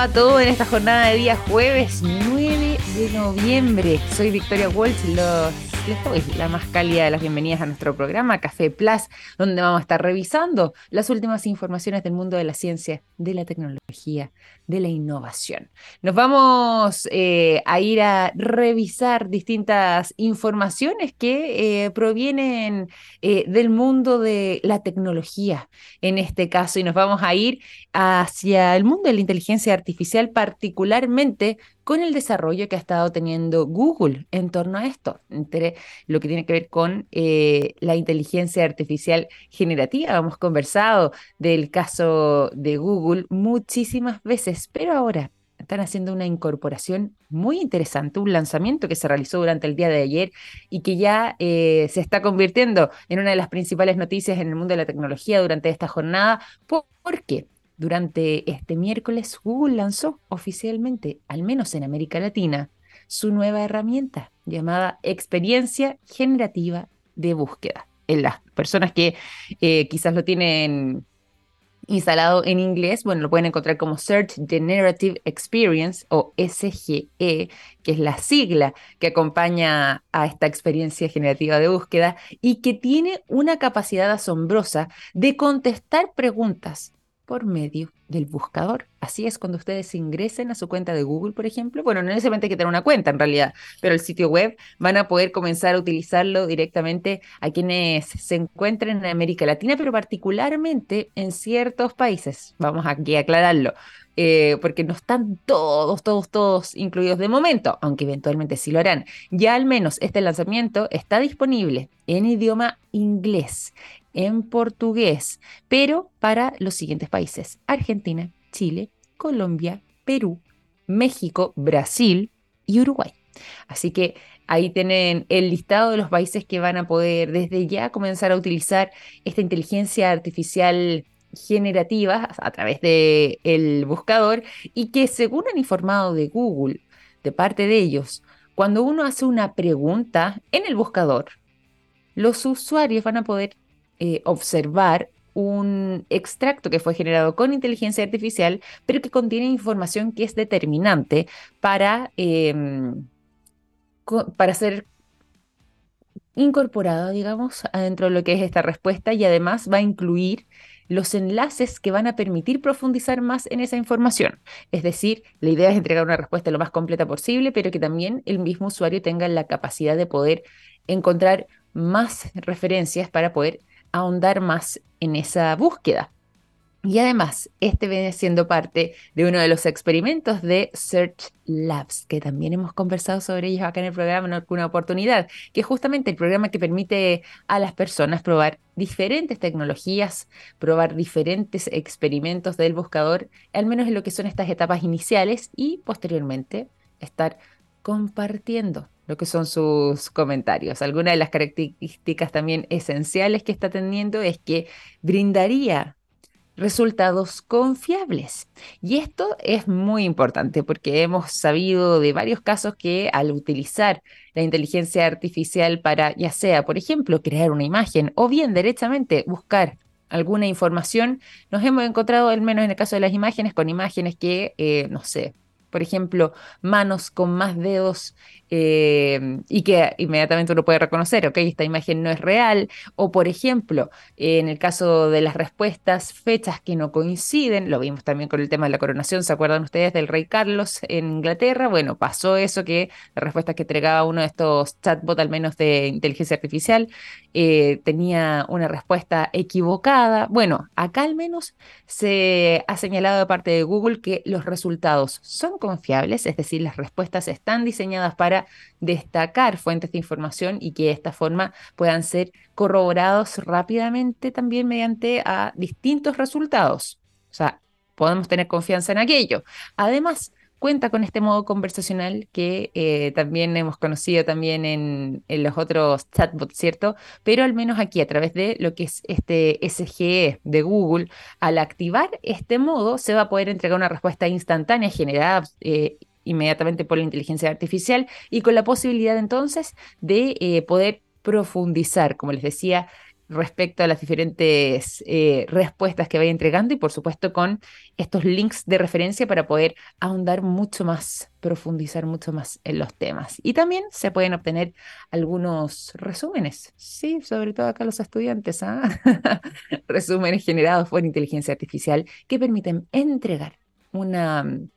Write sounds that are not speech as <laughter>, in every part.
va todo en esta jornada de día jueves 9 de noviembre? Soy Victoria Walsh, los, les doy la más cálida de las bienvenidas a nuestro programa Café Plus, donde vamos a estar revisando las últimas informaciones del mundo de la ciencia, de la tecnología, de la innovación. Nos vamos eh, a ir a revisar distintas informaciones que eh, provienen eh, del mundo de la tecnología en este caso y nos vamos a ir hacia el mundo de la inteligencia artificial, particularmente con el desarrollo que ha estado teniendo Google en torno a esto, entre lo que tiene que ver con la inteligencia artificial generativa. Hemos conversado del caso de Google muchísimas veces pero ahora están haciendo una incorporación muy interesante, un lanzamiento que se realizó durante el día de ayer y que ya eh, se está convirtiendo en una de las principales noticias en el mundo de la tecnología durante esta jornada, porque durante este miércoles Google lanzó oficialmente, al menos en América Latina, su nueva herramienta llamada Experiencia Generativa de Búsqueda. En las personas que eh, quizás lo tienen instalado en inglés, bueno, lo pueden encontrar como Search Generative Experience o SGE, que es la sigla que acompaña a esta experiencia generativa de búsqueda y que tiene una capacidad asombrosa de contestar preguntas por medio del buscador. Así es cuando ustedes ingresen a su cuenta de Google, por ejemplo. Bueno, no necesariamente hay que tener una cuenta en realidad, pero el sitio web van a poder comenzar a utilizarlo directamente a quienes se encuentren en América Latina, pero particularmente en ciertos países. Vamos aquí a aclararlo. Eh, porque no están todos, todos, todos incluidos de momento, aunque eventualmente sí lo harán. Ya al menos este lanzamiento está disponible en idioma inglés, en portugués, pero para los siguientes países, Argentina, Chile, Colombia, Perú, México, Brasil y Uruguay. Así que ahí tienen el listado de los países que van a poder desde ya comenzar a utilizar esta inteligencia artificial generativa a través del el buscador y que según han informado de Google, de parte de ellos, cuando uno hace una pregunta en el buscador, los usuarios van a poder eh, observar un extracto que fue generado con inteligencia artificial, pero que contiene información que es determinante para, em, para ser incorporada, digamos, dentro de lo que es esta respuesta y además va a incluir los enlaces que van a permitir profundizar más en esa información. Es decir, la idea es entregar una respuesta lo más completa posible, pero que también el mismo usuario tenga la capacidad de poder encontrar más referencias para poder ahondar más en esa búsqueda. Y además, este viene siendo parte de uno de los experimentos de Search Labs, que también hemos conversado sobre ellos acá en el programa en alguna oportunidad, que es justamente el programa que permite a las personas probar diferentes tecnologías, probar diferentes experimentos del buscador, al menos en lo que son estas etapas iniciales y posteriormente estar compartiendo lo que son sus comentarios. Alguna de las características también esenciales que está teniendo es que brindaría resultados confiables. Y esto es muy importante porque hemos sabido de varios casos que al utilizar la inteligencia artificial para, ya sea, por ejemplo, crear una imagen o bien derechamente buscar alguna información, nos hemos encontrado, al menos en el caso de las imágenes, con imágenes que, eh, no sé, por ejemplo, manos con más dedos eh, y que inmediatamente uno puede reconocer, ok, esta imagen no es real, o por ejemplo, en el caso de las respuestas, fechas que no coinciden, lo vimos también con el tema de la coronación, ¿se acuerdan ustedes del rey Carlos en Inglaterra? Bueno, pasó eso que la respuesta que entregaba uno de estos chatbots, al menos de inteligencia artificial, eh, tenía una respuesta equivocada. Bueno, acá al menos se ha señalado de parte de Google que los resultados son confiables, es decir, las respuestas están diseñadas para destacar fuentes de información y que de esta forma puedan ser corroborados rápidamente también mediante a distintos resultados. O sea, podemos tener confianza en aquello. Además, cuenta con este modo conversacional que eh, también hemos conocido también en, en, los otros chatbots, ¿cierto? Pero al menos aquí a través de lo que es este SGE de Google, al activar este modo se va a poder entregar una respuesta instantánea generada eh, inmediatamente por la inteligencia artificial y con la posibilidad entonces de eh, poder profundizar, como les decía, respecto a las diferentes eh, respuestas que vaya entregando y por supuesto con estos links de referencia para poder ahondar mucho más, profundizar mucho más en los temas. Y también se pueden obtener algunos resúmenes, sí, sobre todo acá los estudiantes, ¿ah? <laughs> resúmenes generados por inteligencia artificial que permiten entregar una mm,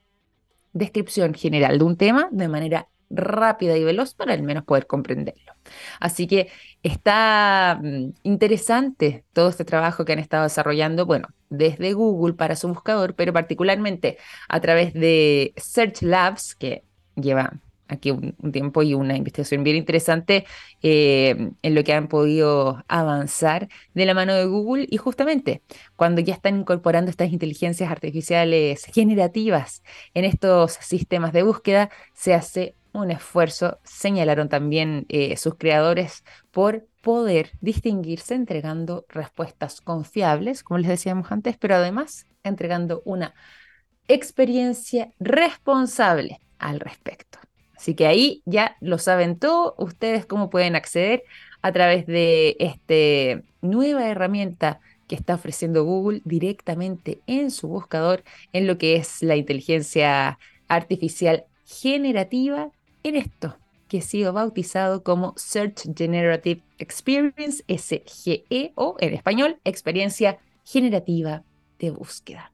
descripción general de un tema de manera rápida y veloz para al menos poder comprenderlo. Así que está mm, interesante todo este trabajo que han estado desarrollando, bueno, desde Google para su buscador, pero particularmente a través de Search Labs, que lleva aquí un, tiempo y una investigación bien interesante eh, en lo que han podido avanzar de la mano de Google y justamente cuando ya están incorporando estas inteligencias artificiales generativas en estos sistemas de búsqueda, se hace un esfuerzo, señalaron también eh, sus creadores, por poder distinguirse entregando respuestas confiables, como les decíamos antes, pero además entregando una experiencia responsable al respecto. Así que ahí ya lo saben todo, ustedes cómo pueden acceder a través de esta nueva herramienta que está ofreciendo Google directamente en su buscador en lo que es la inteligencia artificial generativa en esto que ha sido bautizado como Search Generative Experience, SGE, o en español, experiencia generativa de búsqueda.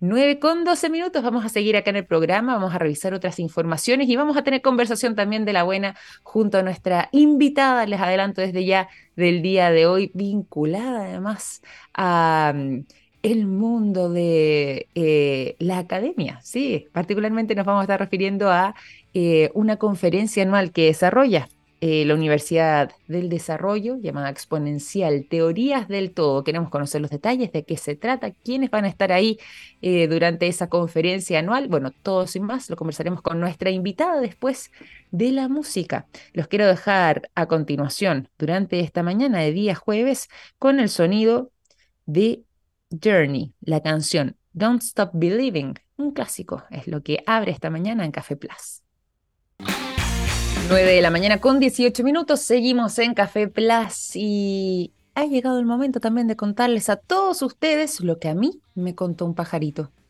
9 con 12 minutos, vamos a seguir acá en el programa, vamos a revisar otras informaciones y vamos a tener conversación también de la buena junto a nuestra invitada, les adelanto desde ya del día de hoy, vinculada además a mm, el mundo de eh, la academia, sí, particularmente nos vamos a estar refiriendo a eh, una conferencia anual que desarrolla eh, la Universidad del Desarrollo, llamada Exponencial Teorías del Todo. Queremos conocer los detalles de qué se trata, quiénes van a estar ahí durante esa conferencia anual. Bueno, todo sin más, lo conversaremos con nuestra invitada después de la música. Los quiero dejar a continuación, durante esta mañana de día jueves, con el sonido de Journey, la canción Don't Stop Believing, un clásico, es lo que abre esta mañana en Café Plus. 9 de la mañana con 18 minutos, seguimos en Café Plus y ha llegado el momento también de contarles a todos ustedes lo que a mí me contó un pajarito.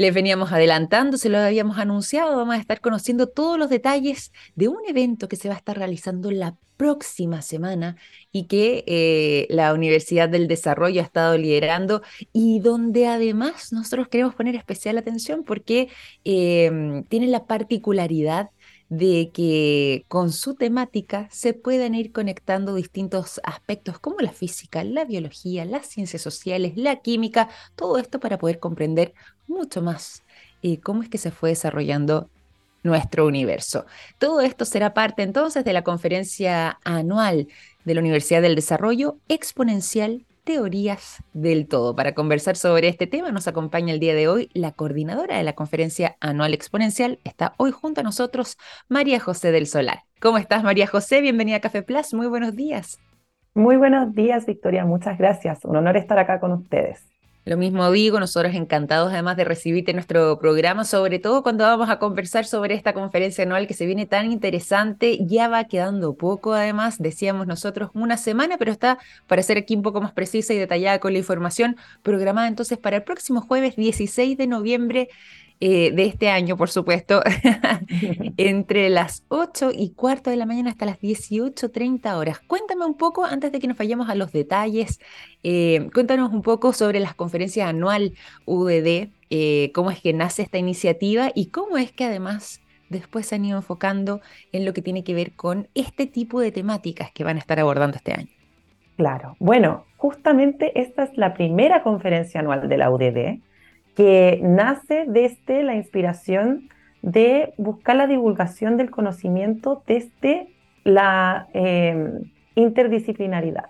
Les veníamos adelantando, se lo habíamos anunciado, vamos a estar conociendo todos los detalles de un evento que se va a estar realizando la próxima semana y que eh, la Universidad del Desarrollo ha estado liderando y donde además nosotros queremos poner especial atención porque eh, tiene la particularidad de que con su temática se puedan ir conectando distintos aspectos como la física, la biología, las ciencias sociales, la química, todo esto para poder comprender mucho más eh, cómo es que se fue desarrollando nuestro universo. Todo esto será parte entonces de la conferencia anual de la Universidad del Desarrollo Exponencial teorías del todo. Para conversar sobre este tema nos acompaña el día de hoy la coordinadora de la conferencia anual exponencial. Está hoy junto a nosotros María José del Solar. ¿Cómo estás María José? Bienvenida a Café Plus. Muy buenos días. Muy buenos días, Victoria. Muchas gracias. Un honor estar acá con ustedes. Lo mismo digo, nosotros encantados además de recibirte nuestro programa, sobre todo cuando vamos a conversar sobre esta conferencia anual que se viene tan interesante, ya va quedando poco además, decíamos nosotros una semana, pero está para ser aquí un poco más precisa y detallada con la información programada entonces para el próximo jueves 16 de noviembre eh, de este año, por supuesto, <laughs> <laughs> entre las 8 y cuarto de la mañana hasta las 18.30 horas. Cuéntame un poco, antes de que nos vayamos a los detalles, eh, cuéntanos un poco sobre las conferencias anual UDD, eh, cómo es que nace esta iniciativa y cómo es que además después se han ido enfocando en lo que tiene que ver con este tipo de temáticas que van a estar abordando este año. Claro, bueno, justamente esta es la primera conferencia anual de la UDD que nace desde la inspiración de buscar la divulgación del conocimiento desde la em, interdisciplinaridad.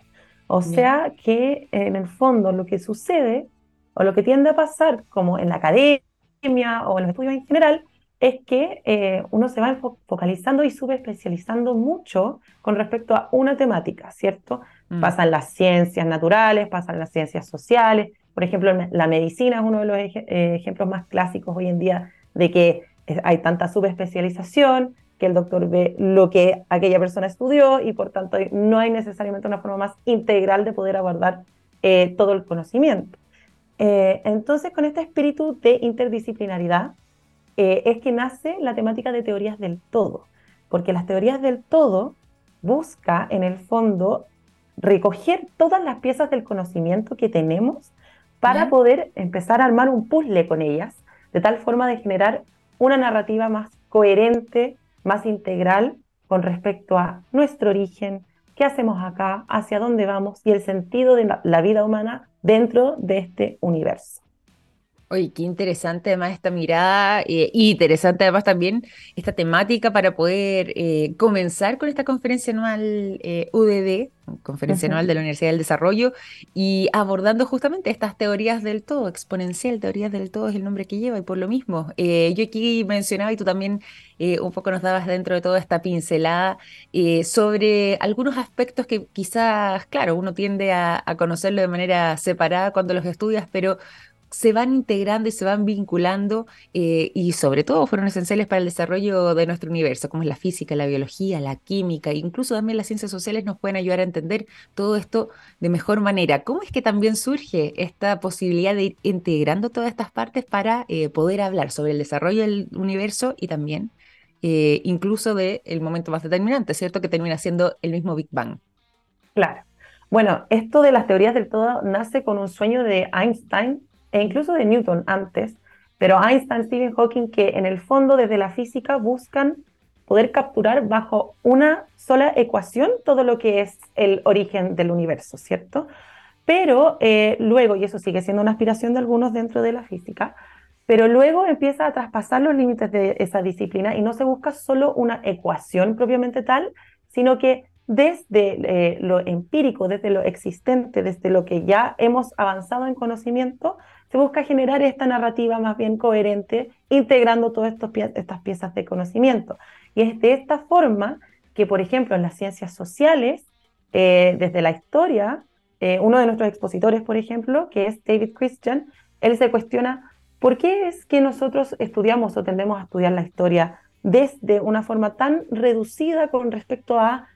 O sea que en el fondo lo que sucede o lo que tiende a pasar, como en la academia o en los estudios en general, es que eh, uno se va focalizando y subespecializando mucho con respecto a una temática, ¿cierto? Mm. Pasan las ciencias naturales, pasan las ciencias sociales, por ejemplo, la medicina es uno de los eh, ejemplos más clásicos hoy en día de que hay tanta subespecialización, que el doctor ve lo que aquella persona estudió y por tanto no hay necesariamente una forma más integral de poder abordar eh, todo el conocimiento. entonces, con este espíritu de interdisciplinaridad, eh, es que nace la temática de teorías del todo, porque las teorías del todo busca en el fondo recoger todas las piezas del conocimiento que tenemos para poder empezar a armar un puzzle con ellas, de tal forma de generar una narrativa más coherente, más integral con respecto a nuestro origen, qué hacemos acá, hacia dónde vamos y el sentido de la vida humana dentro de este universo. Oye, qué interesante además esta mirada eh, y interesante además también esta temática para poder eh, comenzar con esta conferencia anual eh, UDD, conferencia anual de la Universidad del Desarrollo, y abordando justamente estas teorías del todo, exponencial, teorías del todo es el nombre que lleva y por lo mismo. yo aquí mencionaba y tú también un poco nos dabas dentro de toda esta pincelada sobre algunos aspectos que quizás, claro, uno tiende a, a conocerlo de manera separada cuando los estudias, pero se van integrando y se van vinculando eh, y sobre todo fueron esenciales para el desarrollo de nuestro universo, como es la física, la biología, la química, incluso también las ciencias sociales nos pueden ayudar a entender todo esto de mejor manera. ¿Cómo es que también surge esta posibilidad de ir integrando todas estas partes para eh, poder hablar sobre el desarrollo del universo y también eh, incluso del el momento más determinante, ¿cierto? Que termina siendo el mismo Big Bang. Claro. Bueno, esto de las teorías del todo nace con un sueño de Einstein e incluso de Newton antes, pero Einstein, Stephen Hawking, que en el fondo desde la física buscan poder capturar bajo una sola ecuación todo lo que es el origen del universo, ¿cierto? Pero eh, luego, y eso sigue siendo una aspiración de algunos dentro de la física, pero luego empieza a traspasar los límites de esa disciplina y no se busca solo una ecuación propiamente tal, sino que desde eh, lo empírico, desde lo existente, desde lo que ya hemos avanzado en conocimiento, se busca generar esta narrativa más bien coherente, integrando todas estas piezas de conocimiento. Y es de esta forma que, por ejemplo, en las ciencias sociales, eh, desde la historia, eh, uno de nuestros expositores, por ejemplo, que es David Christian, él se cuestiona por qué es que nosotros estudiamos o tendemos a estudiar la historia desde una forma tan reducida con respecto a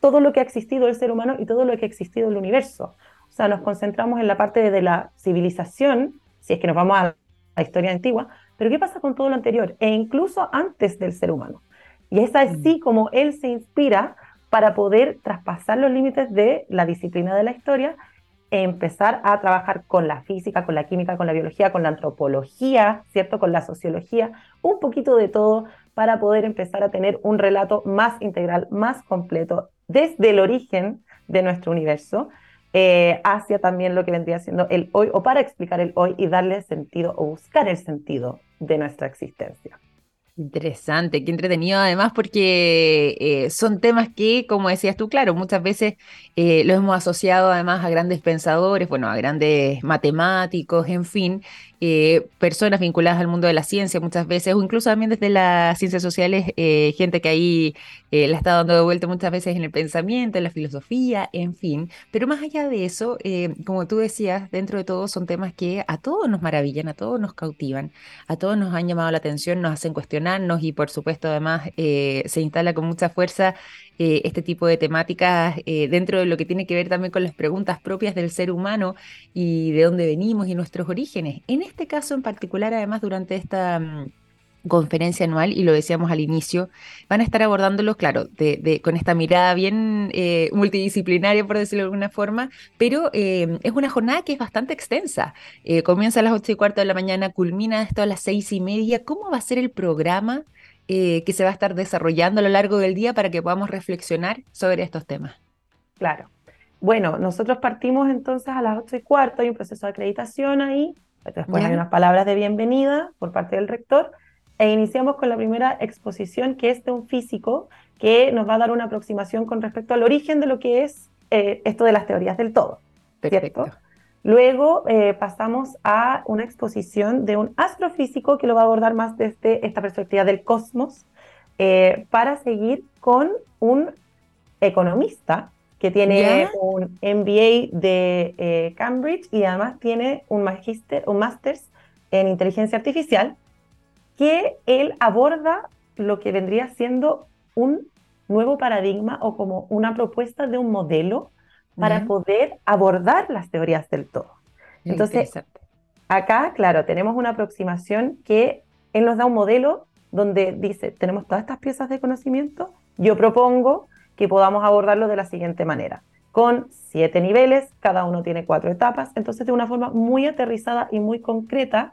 todo lo que ha existido el ser humano y todo lo que ha existido el universo. O sea, nos concentramos en la parte de la civilización, si es que nos vamos a la historia antigua, pero ¿qué pasa con todo lo anterior? E incluso antes del ser humano. Y es así mm. como él se inspira para poder traspasar los límites de la disciplina de la historia e empezar a trabajar con la física, con la química, con la biología, con la antropología, ¿cierto? Con la sociología, un poquito de todo para poder empezar a tener un relato más integral, más completo desde el origen de nuestro universo eh, hacia también lo que vendría siendo el hoy o para explicar el hoy y darle sentido o buscar el sentido de nuestra existencia. Interesante, qué entretenido además porque eh, son temas que, como decías tú, claro, muchas veces eh, los hemos asociado además a grandes pensadores, bueno, a grandes matemáticos, en fin, eh, personas vinculadas al mundo de la ciencia muchas veces, o incluso también desde las ciencias sociales, eh, gente que ahí eh, la está dando de vuelta muchas veces en el pensamiento, en la filosofía, en fin. Pero más allá de eso, como tú decías, dentro de todo son temas que a todos nos maravillan, a todos nos cautivan, a todos nos han llamado la atención, nos hacen cuestionarnos y por supuesto además se instala con mucha fuerza eh, este tipo de temáticas eh, dentro de lo que tiene que ver también con las preguntas propias del ser humano y de dónde venimos y nuestros orígenes. En este caso en particular, además, durante esta... Mm, conferencia anual y lo decíamos al inicio, van a estar abordándolos, claro, de, con esta mirada bien eh, multidisciplinaria, por decirlo de alguna forma, pero es una jornada que es bastante extensa. comienza a las ocho y cuarto de la mañana, culmina esto a las seis y media. ¿Cómo va a ser el programa? Eh, que se va a estar desarrollando a lo largo del día para que podamos reflexionar sobre estos temas. Claro. Bueno, nosotros partimos entonces a las ocho y cuarto, hay un proceso de acreditación ahí, después hay unas palabras de bienvenida por parte del rector, e iniciamos con la primera exposición que es de un físico que nos va a dar una aproximación con respecto al origen de lo que es eh, esto de las teorías del todo, ¿cierto? Luego eh, pasamos a una exposición de un astrofísico que lo va a abordar más desde esta perspectiva del cosmos, eh, para seguir con un economista que tiene un MBA de Cambridge y además tiene un magíster, un máster en inteligencia artificial, que él aborda lo que vendría siendo un nuevo paradigma o como una propuesta de un modelo para poder abordar las teorías del todo. Entonces, acá, claro, tenemos una aproximación que él nos da un modelo donde dice, tenemos todas estas piezas de conocimiento, yo propongo que podamos abordarlo de la siguiente manera, con siete niveles, cada uno tiene cuatro etapas, entonces de una forma muy aterrizada y muy concreta,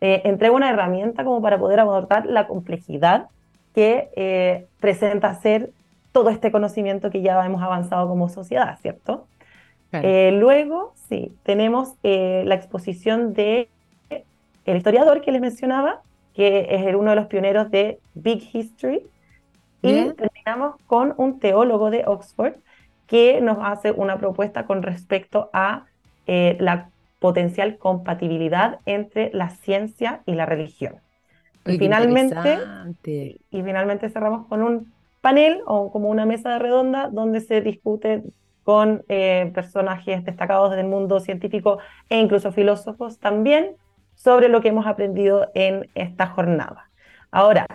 eh, entrega una herramienta como para poder abordar la complejidad que eh, presenta ser todo este conocimiento que ya hemos avanzado como sociedad, ¿cierto? Eh, luego, sí, tenemos eh, la exposición de el historiador que les mencionaba, que es uno de los pioneros de Big History, y terminamos con un teólogo de Oxford que nos hace una propuesta con respecto a la potencial compatibilidad entre la ciencia y la religión. Y finalmente, y finalmente cerramos con un panel o como una mesa de redonda donde se discute con eh, personajes destacados del mundo científico e incluso filósofos también sobre lo que hemos aprendido en esta jornada. Ahora,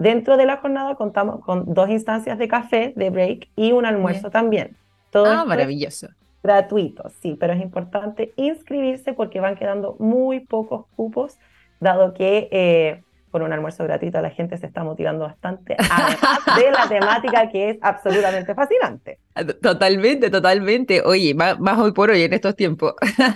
dentro de la jornada contamos con dos instancias de café, de break y un almuerzo también. Todo ah, maravilloso. Gratuito, sí, pero es importante inscribirse porque van quedando muy pocos cupos, dado que eh, con un almuerzo gratuito la gente se está motivando bastante, además de la <laughs> temática que es absolutamente fascinante. Totalmente, totalmente. Oye, más, hoy por hoy en estos tiempos.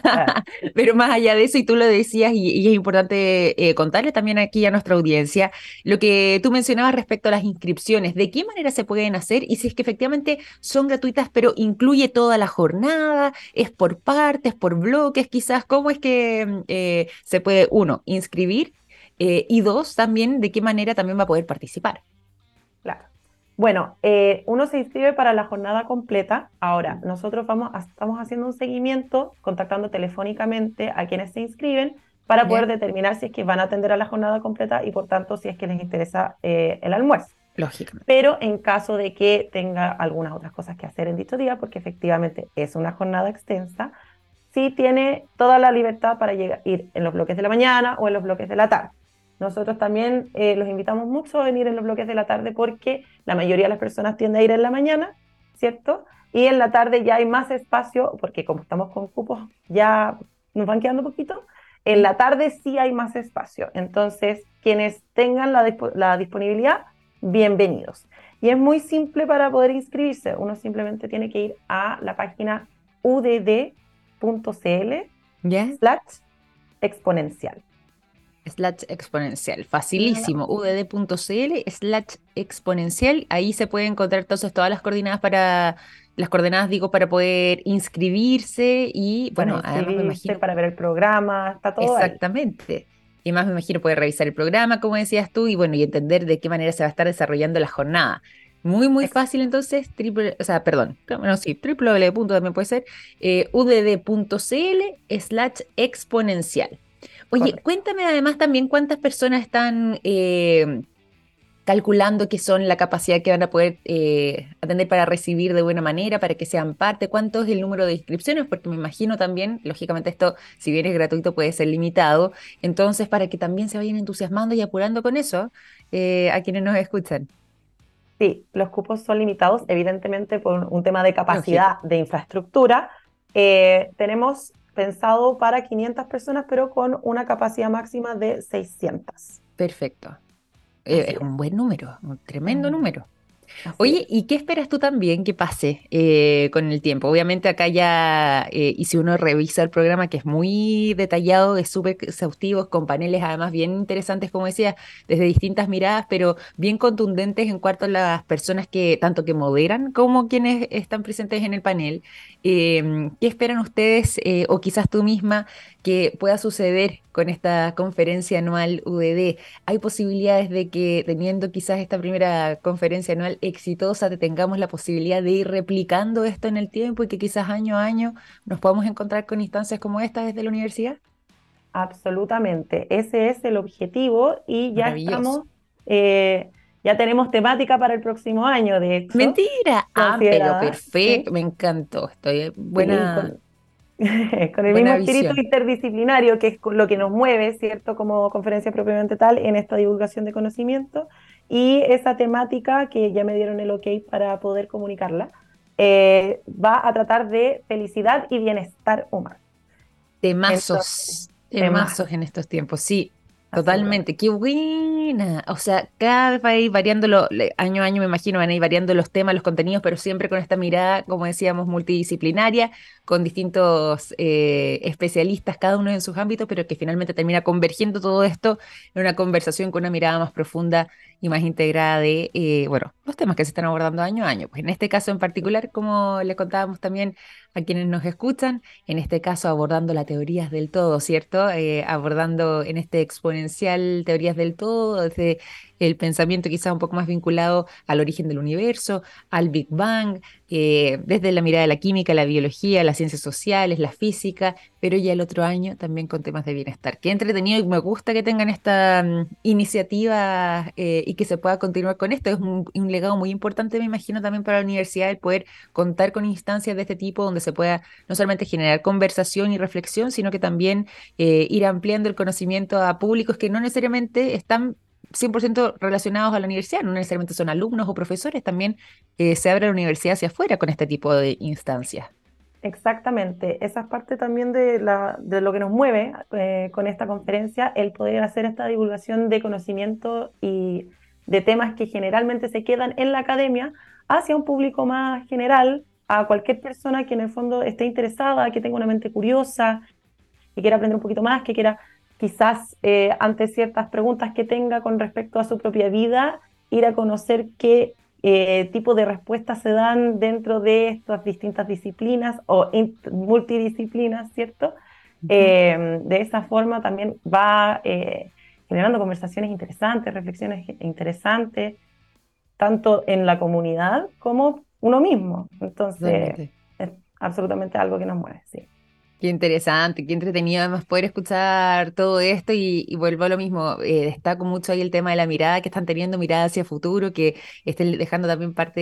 <laughs> Pero más allá de eso, y tú lo decías, y, es importante eh, contarle también aquí a nuestra audiencia, lo que tú mencionabas respecto a las inscripciones, de qué manera se pueden hacer y si es que efectivamente son gratuitas, pero incluye toda la jornada, es por partes, por bloques, quizás, ¿cómo es que mm, eh, se puede, uno, inscribir eh, y dos, también de qué manera también va a poder participar. Claro. Bueno, eh, uno se inscribe para la jornada completa. Ahora, nosotros vamos estamos haciendo un seguimiento, contactando telefónicamente a quienes se inscriben para poder determinar si es que van a atender a la jornada completa y por tanto si es que les interesa eh, el almuerzo. Lógicamente. Pero en caso de que tenga algunas otras cosas que hacer en dicho día, porque efectivamente es una jornada extensa, sí tiene toda la libertad para llegar, ir en los bloques de la mañana o en los bloques de la tarde. Nosotros también eh, los invitamos mucho a venir en los bloques de la tarde porque la mayoría de las personas tiende a ir en la mañana, ¿cierto? Y en la tarde ya hay más espacio, porque como estamos con cupos, ya nos van quedando poquito. En la tarde sí hay más espacio. Entonces, quienes tengan la, la disponibilidad, bienvenidos. Y es muy simple para poder inscribirse. Uno simplemente tiene que ir a la página udd.cl slash exponencial slash exponencial. Facilísimo. udd.cl slash exponencial. Ahí se puede encontrar entonces todas las coordenadas para las coordenadas digo para poder inscribirse y bueno, además me imagino para ver el programa, está todo Exactamente. Y más me imagino poder revisar el programa, como decías tú, y bueno, y entender de qué manera se va a estar desarrollando la jornada. Muy, muy fácil entonces, triple, o sea, perdón, no, sí, www. también puede ser, eh, udd.cl slash exponencial. Oye, cuéntame además también cuántas personas están eh, calculando que son la capacidad que van a poder eh, atender para recibir de buena manera, para que sean parte, cuánto es el número de inscripciones, porque me imagino también, lógicamente esto, si bien es gratuito, puede ser limitado, entonces para que también se vayan entusiasmando y apurando con eso eh, a quienes nos escuchan. Sí, los cupos son limitados, evidentemente por un tema de capacidad de infraestructura. tenemos pensado para 500 personas, pero con una capacidad máxima de 600. Perfecto. Eh, es un buen número, un tremendo número. Oye, ¿y qué esperas tú también que pase eh, con el tiempo? Obviamente acá ya, eh, y si uno revisa el programa, que es muy detallado, es súper exhaustivo, con paneles además bien interesantes, como decía, desde distintas miradas, pero bien contundentes en cuanto a las personas que, tanto que moderan como quienes están presentes en el panel. Em, ¿Qué esperan ustedes, eh, o quizás tú misma, que pueda suceder con esta conferencia anual UDD. ¿Hay posibilidades de que teniendo quizás esta primera conferencia anual exitosa, tengamos la posibilidad de ir replicando esto en el tiempo y que quizás año a año nos podamos encontrar con instancias como esta desde la universidad? Absolutamente, ese es el objetivo y ya estamos, eh, ya tenemos temática para el próximo año, de hecho. Mentira, ah, pero perfecto, me encantó, estoy buena. con, <laughs> el mismo espíritu interdisciplinario, que es lo que nos mueve, ¿cierto? Como conferencia propiamente tal, en esta divulgación de conocimiento, y esa temática que ya me dieron el ok para poder comunicarla, eh, va a tratar de felicidad y bienestar humano. Temazos. Temazos en estos tiempos, sí, totalmente. Qué buena. O sea, cada vez va a ir variando, año a año me imagino, van a ir variando los temas, los contenidos, pero siempre con esta mirada, como decíamos, multidisciplinaria, con distintos eh, especialistas, cada uno en sus ámbitos, pero que finalmente termina convergiendo todo esto en una conversación con una mirada más profunda y más integrada de, eh, bueno, los temas que se están abordando año a año. Pues en este caso en particular, como le contábamos también a quienes nos escuchan, en este caso abordando las teorías del todo, ¿cierto? Eh, abordando en este exponencial teorías del todo, desde el pensamiento quizá un poco más vinculado al origen del universo, al Big Bang, eh, desde la mirada de la química, la biología, las ciencias sociales, la física, pero ya el otro año también con temas de bienestar. Qué entretenido y me gusta que tengan esta mm, iniciativa eh, y que se pueda continuar con esto. Es un, legado muy importante, me imagino, también para la universidad el poder contar con instancias de este tipo donde se pueda no solamente generar conversación y reflexión, sino que también eh, ir ampliando el conocimiento a públicos que no necesariamente están 100% relacionados a la universidad, no necesariamente son alumnos o profesores, también eh, se abre la universidad hacia afuera con este tipo de instancias. Exactamente, esa es parte también de, lo que nos mueve eh, con esta conferencia, el poder hacer esta divulgación de conocimiento y de temas que generalmente se quedan en la academia hacia un público más general, a cualquier persona que en el fondo esté interesada, que tenga una mente curiosa, que quiera aprender un poquito más, que quiera quizás eh, ante ciertas preguntas que tenga con respecto a su propia vida, ir a conocer qué eh, tipo de respuestas se dan dentro de estas distintas disciplinas o multidisciplinas, ¿cierto? Em, de esa forma también va eh, generando conversaciones interesantes, reflexiones interesantes, tanto en la comunidad como uno mismo. Entonces, es absolutamente algo que nos mueve, sí. Qué interesante, qué entretenido además poder escuchar todo esto y, vuelvo a lo mismo, eh, destaco mucho ahí el tema de la mirada que están teniendo, mirada hacia futuro, que estén dejando también parte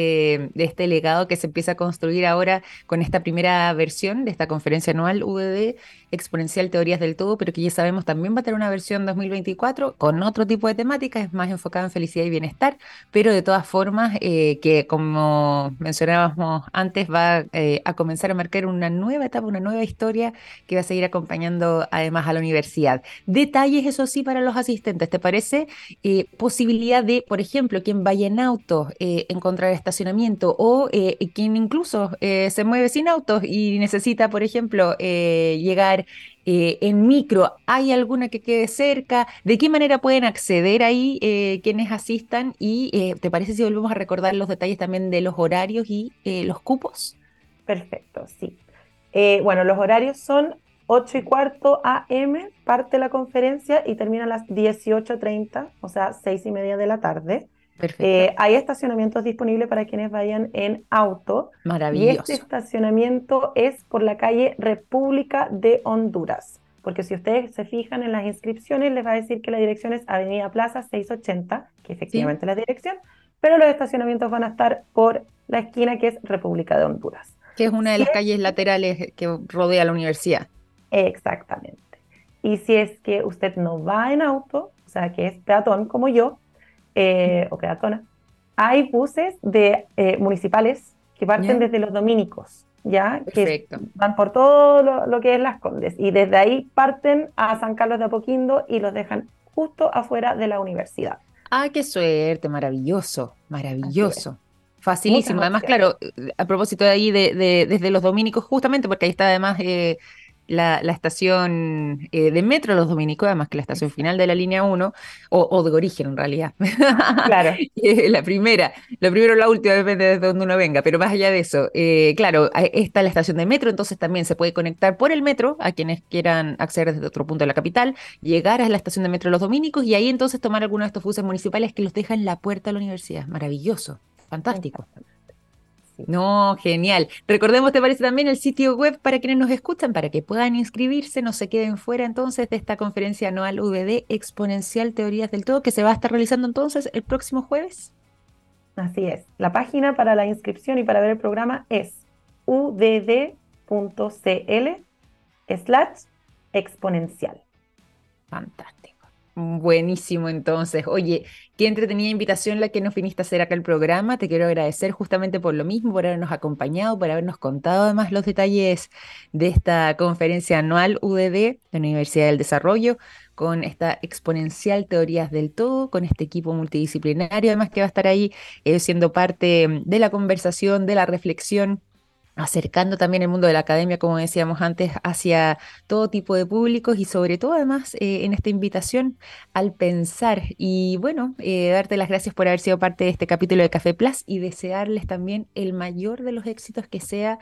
de, este legado que se empieza a construir ahora con esta primera versión de esta conferencia anual UDD, Exponencial Teorías del Todo, pero que ya sabemos también va a tener una versión 2024 con otro tipo de temática, es más enfocada en felicidad y bienestar, pero de todas formas eh, que como mencionábamos antes va eh, a comenzar a marcar una nueva etapa, una nueva historia que va a seguir acompañando además a la universidad. Detalles, eso sí, para los asistentes, ¿te parece? Eh, posibilidad de, por ejemplo, quien vaya en auto, eh, encontrar estacionamiento o eh, quien incluso se mueve sin autos y necesita, por ejemplo, llegar en micro, ¿hay alguna que quede cerca? ¿De qué manera pueden acceder ahí quienes asistan? Y ¿te parece si volvemos a recordar los detalles también de los horarios y los cupos? Perfecto, sí. Eh, bueno, los horarios son 8 y cuarto AM, parte la conferencia y termina a las 18.30, o sea, 6 y media de la tarde. Perfecto. Eh, hay estacionamientos disponibles para quienes vayan en auto. Maravilloso. Y este estacionamiento es por la calle República de Honduras. Porque si ustedes se fijan en las inscripciones, les va a decir que la dirección es Avenida Plaza 680, que efectivamente es la dirección, pero los estacionamientos van a estar por la esquina que es República de Honduras que es una de las calles laterales que rodea la universidad. Exactamente. Y si es que usted no va en auto, o sea, que es peatón como yo, eh, o peatona, hay buses de eh, municipales que parten desde los dominicos, ¿ya? Que van por todo lo, que es Las Condes. Y desde ahí parten a San Carlos de Apoquindo y los dejan justo afuera de la universidad. Ah, qué suerte, maravilloso, maravilloso. Facilísimo. Además, claro, a propósito de ahí, de, desde los dominicos, justamente porque ahí está además eh, la, estación eh, de metro Los Dominicos, además que la estación final de la línea 1, o, de origen en realidad. Claro. <laughs> la primera, la primera o la última, depende de dónde uno venga, pero más allá de eso, eh, claro, está la estación de metro, entonces también se puede conectar por el metro a quienes quieran acceder desde otro punto de la capital, llegar a la estación de metro Los Dominicos y ahí entonces tomar alguno de estos buses municipales que los dejan en la puerta de la universidad. Maravilloso, fantástico. <laughs> No, genial. Recordemos, ¿te parece también el sitio web para quienes nos escuchan, para que puedan inscribirse, no se queden fuera entonces de esta conferencia anual UDD Exponencial Teorías del Todo, que se va a estar realizando entonces el próximo jueves? Así es. La página para la inscripción y para ver el programa es udd.cl slash exponencial. Fantástico. Buenísimo, entonces. Oye, qué entretenida invitación la que nos viniste a hacer acá el programa. Te quiero agradecer justamente por lo mismo, por habernos acompañado, por habernos contado además los detalles de esta conferencia anual UDD de la Universidad del Desarrollo, con esta exponencial teorías del todo, con este equipo multidisciplinario, además que va a estar ahí eh, siendo parte de la conversación, de la reflexión acercando también el mundo de la academia, como decíamos antes, hacia todo tipo de públicos y sobre todo además eh, en esta invitación al pensar. Y bueno, eh, darte las gracias por haber sido parte de este capítulo de Café Plus y desearles también el mayor de los éxitos, que sea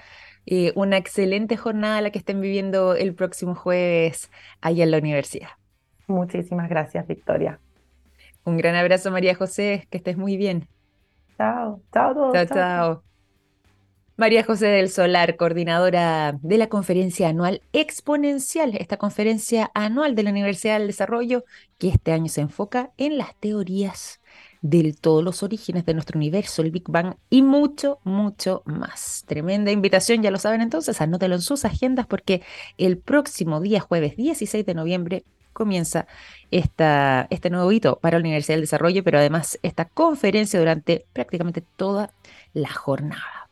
eh, una excelente jornada la que estén viviendo el próximo jueves allá en la universidad. Muchísimas gracias, Victoria. Un gran abrazo, María José, que estés muy bien. Chao, chao todos. chao. chao. María José del Solar, coordinadora de la conferencia anual Exponencial, esta conferencia anual de la Universidad del Desarrollo, que este año se enfoca en las teorías de todos los orígenes de nuestro universo, el Big Bang y mucho, mucho más. Tremenda invitación, ya lo saben entonces, anótelo en sus agendas porque el próximo día, jueves 16 de noviembre, comienza esta, este nuevo hito para la Universidad del Desarrollo, pero además esta conferencia durante prácticamente toda la jornada.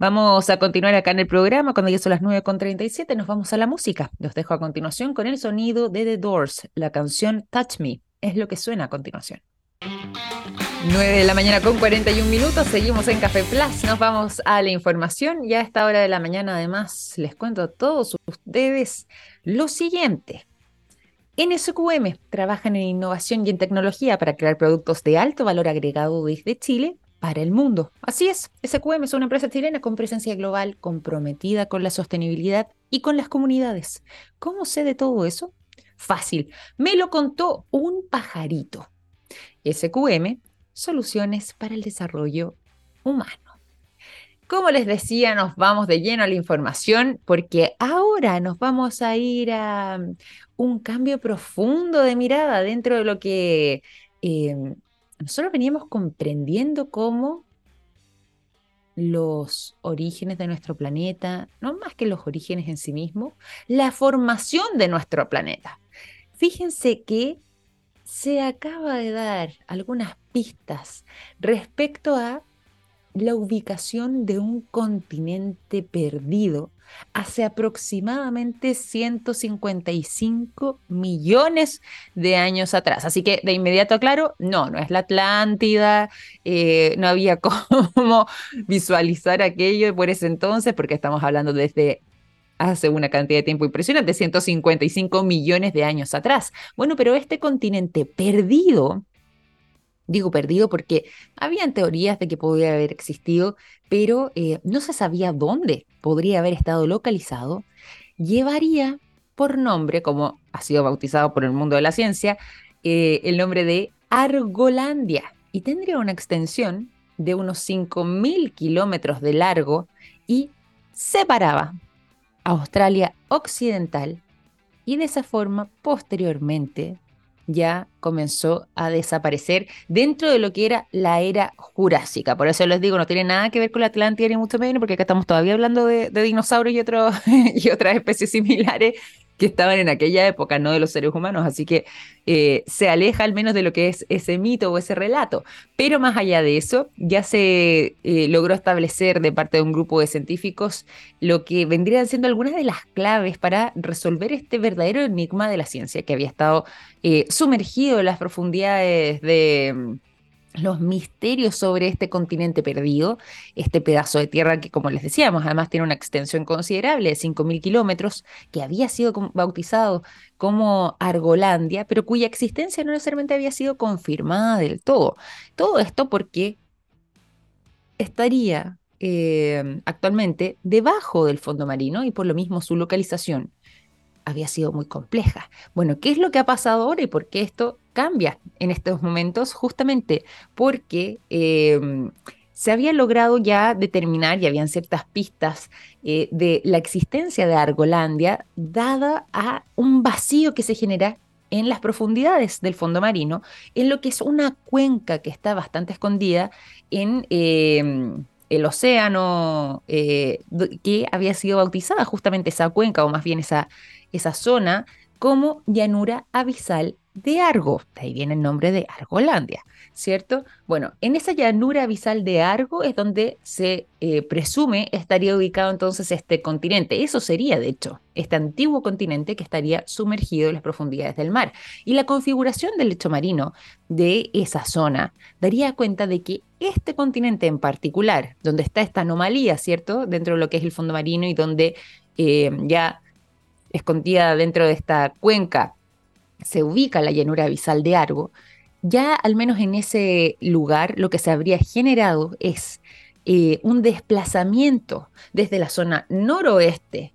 Vamos a continuar acá en el programa. Cuando ya son las 9.37, nos vamos a la música. Los dejo a continuación con el sonido de The Doors. La canción Touch Me es lo que suena a continuación. 9 de la mañana con 41 minutos, seguimos en Café Plus, nos vamos a la información y a esta hora de la mañana además les cuento a todos ustedes lo siguiente. NSQM trabajan en innovación y en tecnología para crear productos de alto valor agregado desde Chile para el mundo. Así es, SQM es una empresa chilena con presencia global, comprometida con la sostenibilidad y con las comunidades. ¿Cómo sé de todo eso? Fácil, me lo contó un pajarito. SQM, soluciones para el desarrollo humano. Como les decía, nos vamos de lleno a la información porque ahora nos vamos a ir a un cambio profundo de mirada dentro de lo que eh, nosotros veníamos comprendiendo cómo los orígenes de nuestro planeta, no más que los orígenes en sí mismos, la formación de nuestro planeta. Fíjense que se acaba de dar algunas pistas respecto a la ubicación de un continente perdido hace aproximadamente 155 millones de años atrás. Así que de inmediato aclaro, no, no es la Atlántida, eh, no había <laughs> cómo visualizar aquello por ese entonces, porque estamos hablando desde hace una cantidad de tiempo impresionante, 155 millones de años atrás. Bueno, pero este continente perdido Digo perdido porque habían teorías de que podría haber existido, pero eh, no se sabía dónde podría haber estado localizado. Llevaría por nombre, como ha sido bautizado por el mundo de la ciencia, eh, el nombre de Argolandia y tendría una extensión de unos 5.000 kilómetros de largo y separaba a Australia Occidental y de esa forma posteriormente ya comenzó a desaparecer dentro de lo que era la era jurásica. Por eso les digo, no tiene nada que ver con la Atlántida ni mucho menos, porque acá estamos todavía hablando de, dinosaurios y, <laughs> y otras especies similares que estaban en aquella época, no de los seres humanos, así que eh, se aleja al menos de lo que es ese mito o ese relato. Pero más allá de eso, ya se eh, logró establecer de parte de un grupo de científicos lo que vendrían siendo algunas de las claves para resolver este verdadero enigma de la ciencia que había estado eh, sumergido en las profundidades de los misterios sobre este continente perdido, este pedazo de tierra que, como les decíamos, además tiene una extensión considerable de 5.000 kilómetros, que había sido bautizado como Argolandia, pero cuya existencia no necesariamente había sido confirmada del todo. Todo esto porque estaría eh, actualmente debajo del fondo marino y por lo mismo su localización había sido muy compleja. Bueno, ¿qué es lo que ha pasado ahora y por qué esto cambia en estos momentos? Justamente porque em, se había logrado ya determinar y habían ciertas pistas eh, de la existencia de Argolandia dada a un vacío que se genera en las profundidades del fondo marino, en lo que es una cuenca que está bastante escondida en em, el océano eh, que había sido bautizada justamente esa cuenca, o más bien esa esa zona como llanura abisal de Argo. De ahí viene el nombre de Argolandia, ¿cierto? Bueno, en esa llanura abisal de Argo es donde se eh, presume estaría ubicado entonces este continente. Eso sería, de hecho, este antiguo continente que estaría sumergido en las profundidades del mar. Y la configuración del lecho marino de esa zona daría cuenta de que este continente en particular, donde está esta anomalía, ¿cierto? Dentro de lo que es el fondo marino y donde eh, ya escondida dentro de esta cuenca, se ubica la llanura abisal de Argo, ya al menos en ese lugar lo que se habría generado es eh, un desplazamiento desde la zona noroeste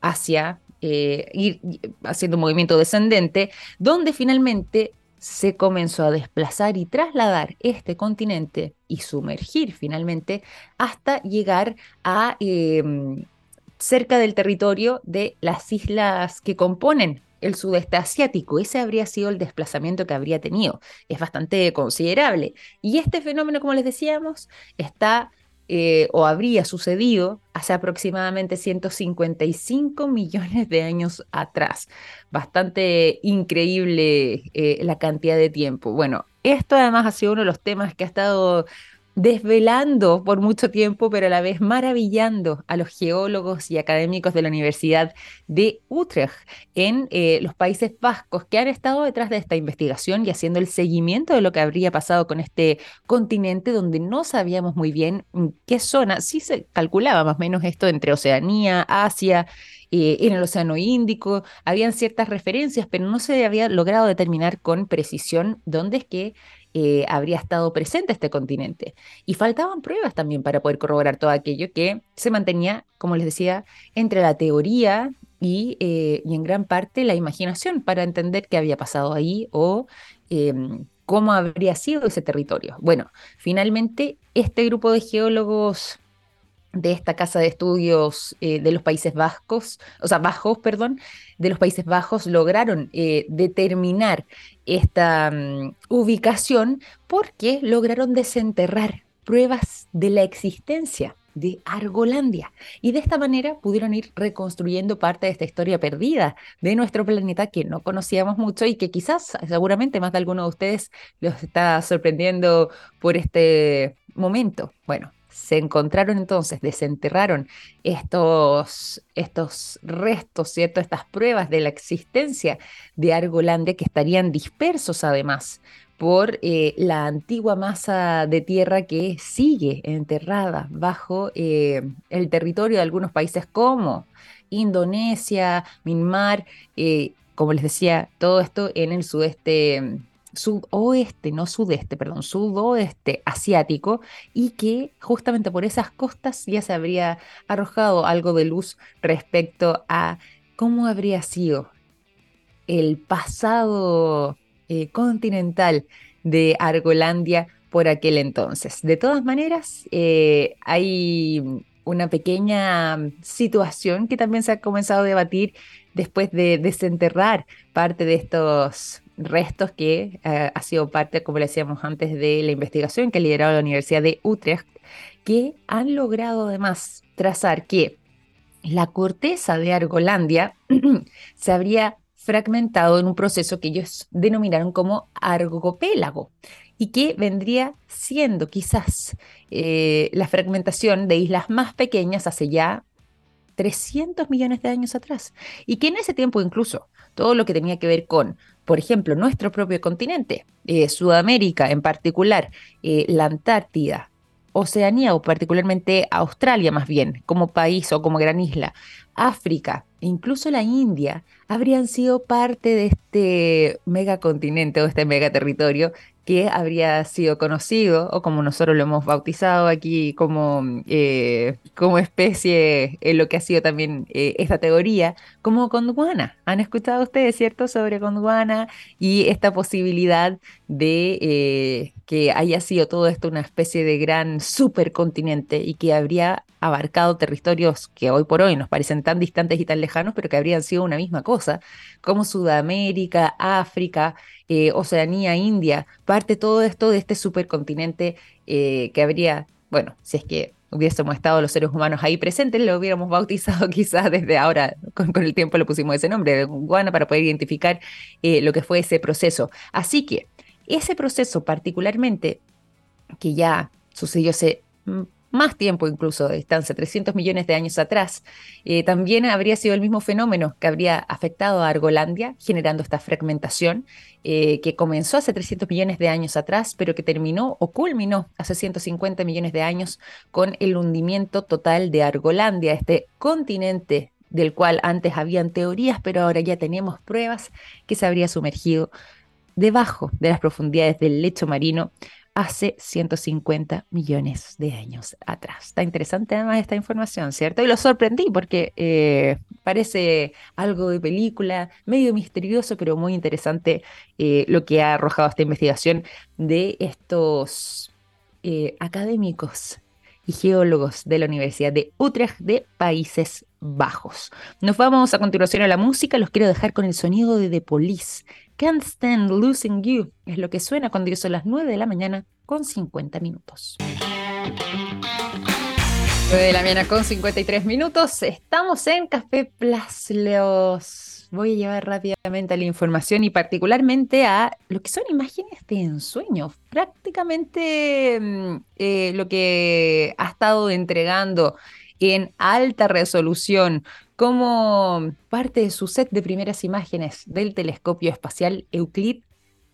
hacia eh, ir haciendo un movimiento descendente, donde finalmente se comenzó a desplazar y trasladar este continente y sumergir finalmente hasta llegar a em, cerca del territorio de las islas que componen el sudeste asiático. Ese habría sido el desplazamiento que habría tenido. Es bastante considerable. Y este fenómeno, como les decíamos, está eh, o habría sucedido hace aproximadamente 155 millones de años atrás. Bastante increíble eh, la cantidad de tiempo. Bueno, esto además ha sido uno de los temas que ha estado desvelando por mucho tiempo, pero a la vez maravillando a los geólogos y académicos de la Universidad de Utrecht en eh, los Países Vascos que han estado detrás de esta investigación y haciendo el seguimiento de lo que habría pasado con este continente donde no sabíamos muy bien qué zona, sí se calculaba más o menos esto entre Oceanía, Asia, eh, en el Océano Índico, habían ciertas referencias, pero no se había logrado determinar con precisión dónde es que eh, habría estado presente este continente. Y faltaban pruebas también para poder corroborar todo aquello que se mantenía, como les decía, entre la teoría y, eh, y en gran parte la imaginación para entender qué había pasado ahí o em, cómo habría sido ese territorio. Bueno, finalmente este grupo de geólogos de esta casa de estudios eh, de los Países Vascos, o sea, Bajos, perdón, de los Países Bajos lograron eh, determinar esta mm, ubicación porque lograron desenterrar pruebas de la existencia de Argolandia. Y de esta manera pudieron ir reconstruyendo parte de esta historia perdida de nuestro planeta que no conocíamos mucho y que quizás, seguramente más de alguno de ustedes los está sorprendiendo por este momento. Bueno, se encontraron entonces, desenterraron estos, estos restos, ¿cierto? Estas pruebas de la existencia de Argolandia que estarían dispersos además por eh, la antigua masa de tierra que sigue enterrada bajo eh, el territorio de algunos países como Indonesia, Myanmar, eh, como les decía, todo esto en el sudeste sudoeste, no sudeste, perdón, sudoeste asiático y que justamente por esas costas ya se habría arrojado algo de luz respecto a cómo habría sido el pasado eh, continental de Argolandia por aquel entonces. De todas maneras, eh, hay una pequeña situación que también se ha comenzado a debatir después de desenterrar parte de estos restos que eh, ha sido parte, como le decíamos antes, de la investigación que ha liderado la Universidad de Utrecht, que han logrado además trazar que la corteza de Argolandia <clears throat> se habría fragmentado en un proceso que ellos denominaron como argopélago y que vendría siendo quizás eh, la fragmentación de islas más pequeñas hace ya 300 millones de años atrás. Y que en ese tiempo incluso todo lo que tenía que ver con, por ejemplo, nuestro propio continente, eh, Sudamérica en particular, eh, la Antártida, Oceanía o particularmente Australia más bien, como país o como gran isla, África e incluso la India habrían sido parte de este megacontinente o este megaterritorio que habría sido conocido, o como nosotros lo hemos bautizado aquí como, eh, como especie, en lo que ha sido también eh, esta teoría, como Gondwana. ¿Han escuchado ustedes, cierto, sobre Gondwana y esta posibilidad de eh, que haya sido todo esto una especie de gran supercontinente y que habría abarcado territorios que hoy por hoy nos parecen tan distantes y tan lejanos, pero que habrían sido una misma cosa, como Sudamérica, África, eh, Oceanía, India, parte todo esto de este supercontinente eh, que habría, bueno, si es que hubiésemos estado los seres humanos ahí presentes, lo hubiéramos <laughs> bautizado quizás desde ahora, con, el tiempo le pusimos ese nombre, de Guana, para poder identificar eh, lo que fue ese proceso. Así que ese proceso particularmente, que ya sucedió hace mm, más tiempo incluso de distancia, 300 millones de años atrás, eh, también habría sido el mismo fenómeno que habría afectado a Argolandia, generando esta fragmentación eh, que comenzó hace 300 millones de años atrás, pero que terminó o culminó hace 150 millones de años con el hundimiento total de Argolandia, este continente del cual antes habían teorías, pero ahora ya tenemos pruebas que se habría sumergido debajo de las profundidades del lecho marino hace 150 millones de años atrás. Está interesante además esta información, ¿cierto? Y lo sorprendí porque eh, parece algo de película, medio misterioso, pero muy interesante eh, lo que ha arrojado esta investigación de estos eh, académicos y geólogos de la Universidad de Utrecht de Países Bajos. Nos vamos a continuación a la música, los quiero dejar con el sonido de The Police Can't Stand Losing You es lo que suena cuando son las 9 de la mañana con 50 minutos. 9 de la mañana con 53 minutos. Estamos en Café Plus. Voy a llevar rápidamente a la información y particularmente a lo que son imágenes de ensueño. Prácticamente mm, eh, lo que ha estado entregando en alta resolución como parte de su set de primeras imágenes del telescopio espacial Euclid,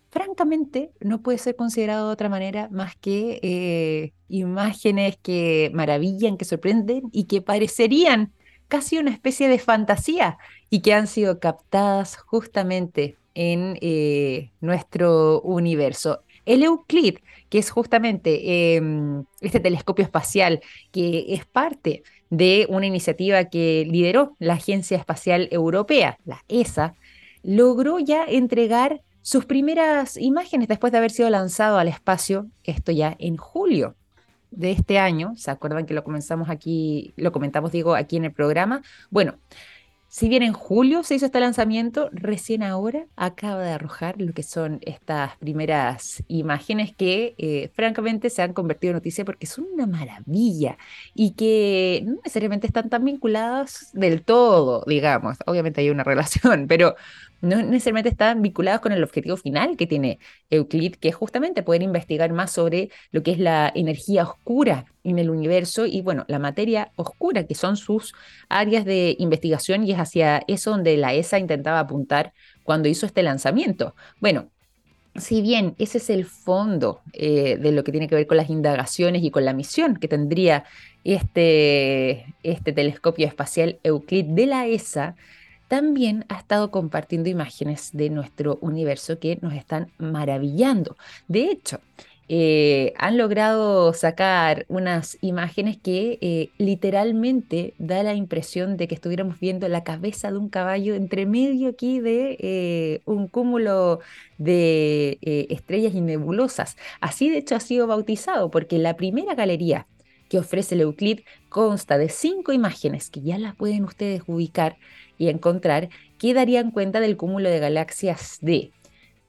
francamente no puede ser considerado de otra manera más que eh, imágenes que maravillan, que sorprenden y que parecerían casi una especie de fantasía y que han sido captadas justamente en eh, nuestro universo. El Euclid, que es justamente em, este telescopio espacial que es parte de una iniciativa que lideró la Agencia Espacial Europea, la ESA, logró ya entregar sus primeras imágenes después de haber sido lanzado al espacio, esto ya en julio de este año, ¿se acuerdan que lo comenzamos aquí, lo comentamos, digo, aquí en el programa? Bueno, si bien en julio se hizo este lanzamiento, recién ahora acaba de arrojar lo que son estas primeras imágenes que eh, francamente se han convertido en noticia porque son una maravilla y que no necesariamente están tan vinculadas del todo, digamos. Obviamente hay una <laughs> relación, pero no necesariamente están vinculados con el objetivo final que tiene Euclid, que es justamente poder investigar más sobre lo que es la energía oscura en el universo y, bueno, la materia oscura, que son sus áreas de investigación y es hacia eso donde la ESA intentaba apuntar cuando hizo este lanzamiento. Bueno, si bien ese es el fondo eh, de lo que tiene que ver con las indagaciones y con la misión que tendría este, este telescopio espacial Euclid de la ESA, también ha estado compartiendo imágenes de nuestro universo que nos están maravillando. De hecho, eh, han logrado sacar unas imágenes que eh, literalmente da la impresión de que estuviéramos viendo la cabeza de un caballo entre medio aquí de eh, un cúmulo de estrellas y nebulosas. Así de hecho ha sido bautizado porque la primera galería que ofrece el Euclid consta de cinco imágenes que ya las pueden ustedes ubicar y encontrar que darían cuenta del cúmulo de galaxias de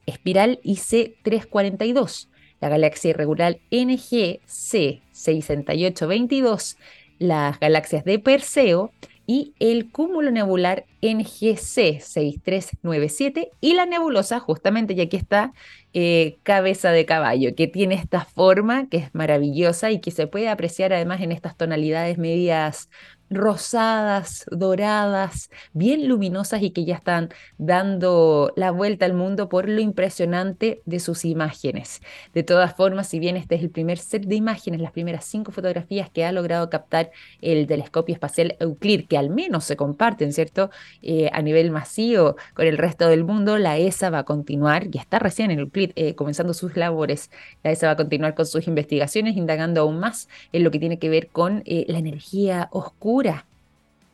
espiral IC342, la galaxia irregular NGC 6822, las galaxias de Perseo y el cúmulo nebular NGC 6397 y la nebulosa, justamente, y aquí está eh, cabeza de caballo, que tiene esta forma que es maravillosa y que se puede apreciar además en estas tonalidades medias rosadas, doradas, bien luminosas y que ya están dando la vuelta al mundo por lo impresionante de sus imágenes. De todas formas, si bien este es el primer set de imágenes, las primeras cinco fotografías que ha logrado captar el telescopio espacial Euclid, que al menos se comparten, ¿cierto? Eh, a nivel masivo con el resto del mundo, la ESA va a continuar y está recién en Euclid eh, comenzando sus labores. La ESA va a continuar con sus investigaciones, indagando aún más en lo que tiene que ver con eh, la energía oscura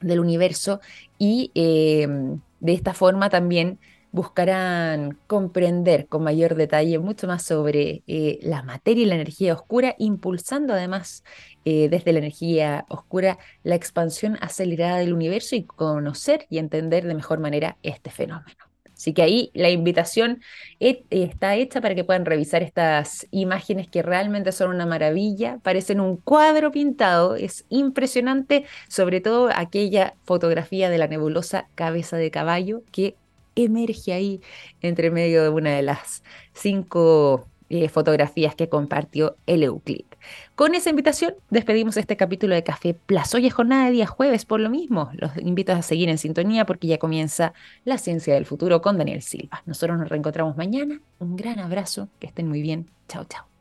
del universo y em, de esta forma también buscarán comprender con mayor detalle mucho más sobre eh, la materia y la energía oscura, impulsando además eh, desde la energía oscura la expansión acelerada del universo y conocer y entender de mejor manera este fenómeno. Así que ahí la invitación está hecha para que puedan revisar estas imágenes que realmente son una maravilla, parecen un cuadro pintado, es impresionante, sobre todo aquella fotografía de la nebulosa cabeza de caballo que emerge ahí entre medio de una de las cinco eh, fotografías que compartió el Euclid. Con esa invitación despedimos este capítulo de Café Plus. Hoy es jornada de día jueves, por lo mismo. Los invito a seguir en sintonía porque ya comienza la ciencia del futuro con Daniel Silva. Nosotros nos reencontramos mañana. Un gran abrazo, que estén muy bien. Chao, chao.